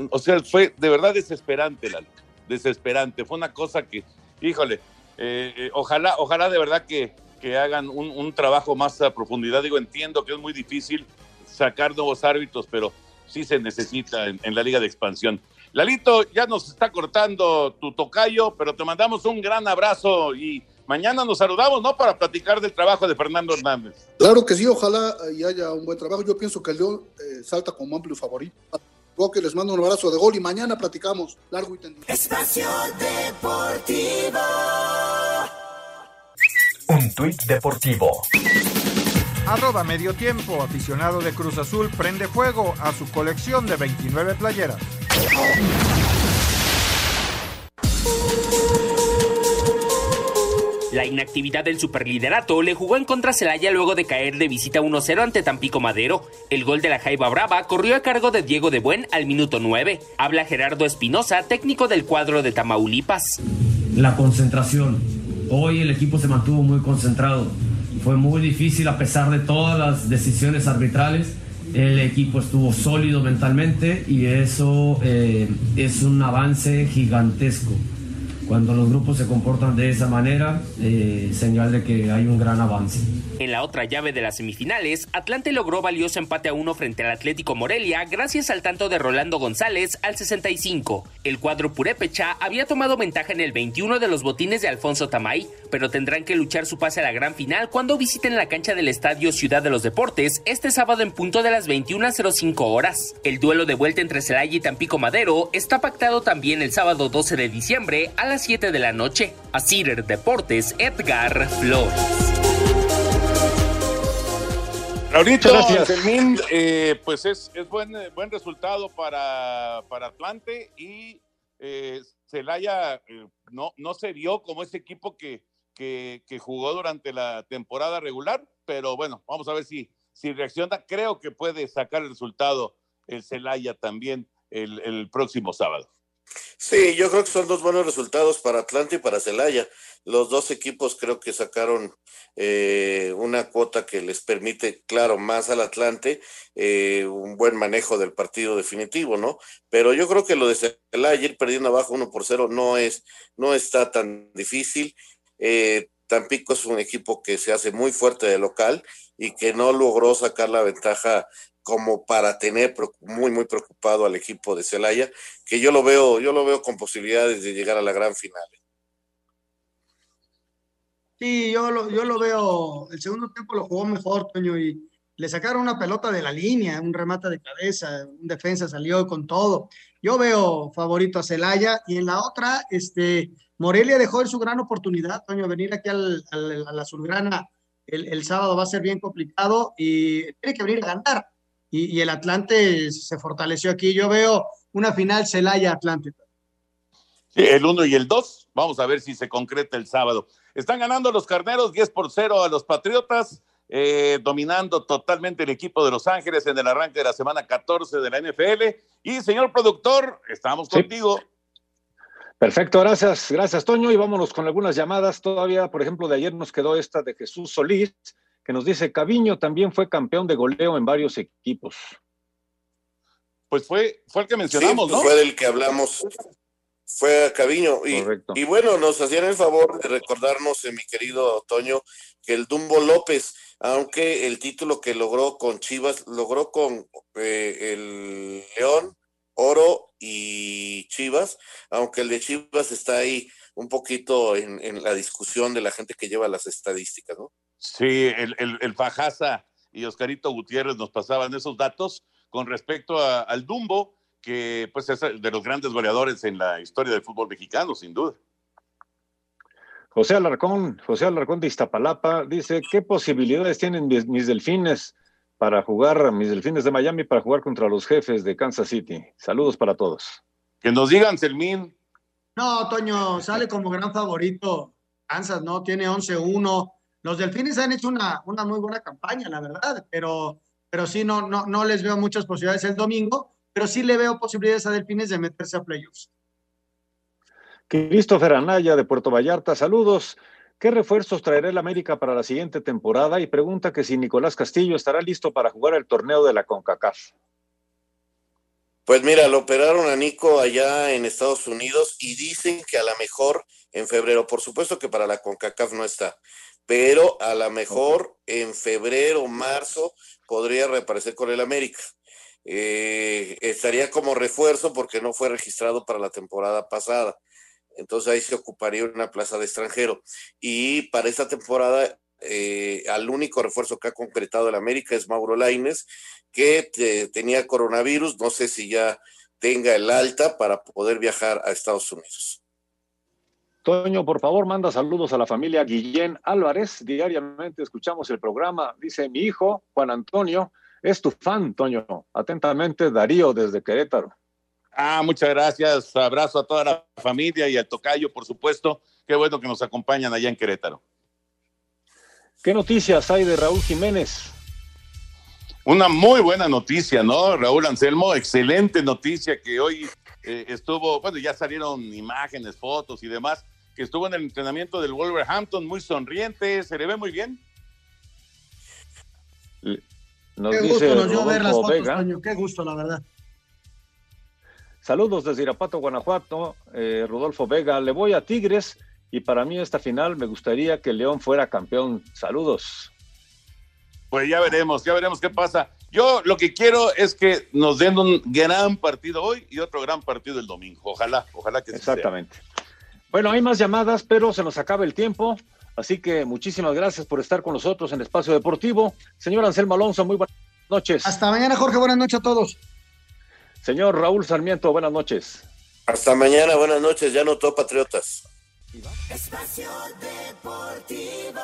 o sea, fue de verdad desesperante, la, desesperante. Fue una cosa que, híjole, eh, eh, ojalá, ojalá de verdad que, que hagan un, un, trabajo más a profundidad. Digo, entiendo que es muy difícil sacar nuevos árbitros, pero sí se necesita en, en la liga de expansión. Lalito, ya nos está cortando tu tocayo, pero te mandamos un gran abrazo y mañana nos saludamos, ¿no? Para platicar del trabajo de Fernando Hernández. Claro que sí, ojalá y haya un buen trabajo. Yo pienso que el León eh, salta como amplio favorito. que les mando un abrazo de gol y mañana platicamos largo y tendido. Espacio Deportivo. Un tuit deportivo. Arroba medio tiempo, aficionado de Cruz Azul prende fuego a su colección de 29 playeras. La inactividad del superliderato le jugó en contra Celaya luego de caer de visita 1-0 ante Tampico Madero. El gol de la Jaiba Brava corrió a cargo de Diego de Buen al minuto 9. Habla Gerardo Espinosa, técnico del cuadro de Tamaulipas. La concentración. Hoy el equipo se mantuvo muy concentrado. Fue muy difícil a pesar de todas las decisiones arbitrales. El equipo estuvo sólido mentalmente y eso eh, es un avance gigantesco Cuando los grupos se comportan de esa manera, eh, señal de que hay un gran avance. En la otra llave de las semifinales, Atlante logró valioso empate a uno frente al Atlético Morelia gracias al tanto de Rolando González al 65. El cuadro purépecha había tomado ventaja en el 21 de los botines de Alfonso Tamay, pero tendrán que luchar su pase a la gran final cuando visiten la cancha del Estadio Ciudad de los Deportes este sábado en punto de las 21.05 horas. El duelo de vuelta entre Celaya y Tampico Madero está pactado también el sábado 12 de diciembre a las 7 de la noche. A Cider Deportes, Edgar Flores. Raulito, gracias. Fermín, eh, pues es, es buen, buen resultado para, para Atlante y eh, Celaya eh, no, no se vio como ese equipo que, que, que jugó durante la temporada regular, pero bueno, vamos a ver si, si reacciona. Creo que puede sacar el resultado el Celaya también el, el próximo sábado. Sí, yo creo que son dos buenos resultados para Atlanta y para Celaya. Los dos equipos creo que sacaron eh, una cuota que les permite, claro, más al Atlante, eh, un buen manejo del partido definitivo, ¿no? Pero yo creo que lo de Celaya ir perdiendo abajo uno por cero no es, no está tan difícil. Eh, Tampico es un equipo que se hace muy fuerte de local y que no logró sacar la ventaja como para tener muy muy preocupado al equipo de Celaya, que yo lo veo, yo lo veo con posibilidades de llegar a la gran final. Sí, yo lo, yo lo veo, el segundo tiempo lo jugó mejor, Toño, y le sacaron una pelota de la línea, un remate de cabeza, un defensa salió con todo. Yo veo favorito a Celaya y en la otra, este, Morelia dejó en su gran oportunidad, Toño, venir aquí al, al- a la Surgrana el, el sábado va a ser bien complicado y tiene que venir a ganar. Y, y el Atlante se fortaleció aquí. Yo veo una final Celaya-Atlante. Sí, el 1 y el 2. Vamos a ver si se concreta el sábado. Están ganando los carneros 10 por 0 a los Patriotas, eh, dominando totalmente el equipo de Los Ángeles en el arranque de la semana 14 de la NFL. Y señor productor, estamos contigo. Perfecto, gracias, gracias Toño. Y vámonos con algunas llamadas. Todavía, por ejemplo, de ayer nos quedó esta de Jesús Solís, que nos dice, Caviño también fue campeón de goleo en varios equipos. Pues fue, fue el que mencionamos, Sí, ¿no? Fue del que hablamos, fue a Caviño. Y, y bueno, nos hacían el favor de recordarnos, eh, mi querido Toño, que el Dumbo López, aunque el título que logró con Chivas, logró con eh, el León, Oro y Chivas, aunque el de Chivas está ahí un poquito en, en la discusión de la gente que lleva las estadísticas, ¿no? Sí, el, el, el Fajaza y Oscarito Gutiérrez nos pasaban esos datos con respecto a- al Dumbo, que pues es de los grandes goleadores en la historia del fútbol mexicano, sin duda. José Alarcón, José Alarcón de Iztapalapa, dice, ¿qué posibilidades tienen mis, mis delfines para jugar, mis delfines de Miami para jugar contra los jefes de Kansas City? Saludos para todos. Que nos digan, Selmín. No, Toño, sale como gran favorito. Kansas, ¿no? Tiene 11-1. Los Delfines han hecho una, una muy buena campaña, la verdad, pero, pero sí, no, no, no les veo muchas posibilidades el domingo, pero sí le veo posibilidades a Delfines de meterse a playoffs. Christopher Anaya de Puerto Vallarta, saludos. ¿Qué refuerzos traerá el América para la siguiente temporada? Y pregunta que si Nicolás Castillo estará listo para jugar el torneo de la CONCACAF. Pues mira, lo operaron a Nico allá en Estados Unidos y dicen que a lo mejor en febrero, por supuesto que para la CONCACAF no está, pero a lo mejor en febrero o marzo podría reaparecer con el América. Eh, estaría como refuerzo porque no fue registrado para la temporada pasada. Entonces ahí se ocuparía una plaza de extranjero. Y para esta temporada, eh, al único refuerzo que ha concretado el América es Mauro Laines, que te- tenía coronavirus. No sé si ya tenga el alta para poder viajar a Estados Unidos. Toño, por favor, manda saludos a la familia Guillén Álvarez. Diariamente escuchamos el programa. Dice mi hijo, Juan Antonio, es tu fan, Toño. Atentamente, Darío desde Querétaro. Ah, muchas gracias. Abrazo a toda la familia y al tocayo, por supuesto. Qué bueno que nos acompañan allá en Querétaro. ¿Qué noticias hay de Raúl Jiménez? Una muy buena noticia, ¿no? Raúl Anselmo, excelente noticia que hoy eh, estuvo, bueno, ya salieron imágenes, fotos y demás, que estuvo en el entrenamiento del Wolverhampton muy sonriente, se le ve muy bien. Nos Qué dice gusto nos dio ver las fotos, Vega. Toño, qué gusto, la verdad. Saludos desde Irapato, Guanajuato. Eh, Rodolfo Vega, le voy a Tigres y para mí esta final me gustaría que León fuera campeón. Saludos. Pues ya veremos, ya veremos qué pasa. Yo lo que quiero es que nos den un gran partido hoy y otro gran partido el domingo. Ojalá, ojalá que Exactamente. Bueno, hay más llamadas, pero se nos acaba el tiempo. Así que muchísimas gracias por estar con nosotros en Espacio Deportivo. Señor Anselmo Alonso, muy buenas noches. Hasta mañana, Jorge. Buenas noches a todos. Señor Raúl Sarmiento, buenas noches. Hasta mañana, buenas noches. Ya notó Patriotas. Espacio Deportivo.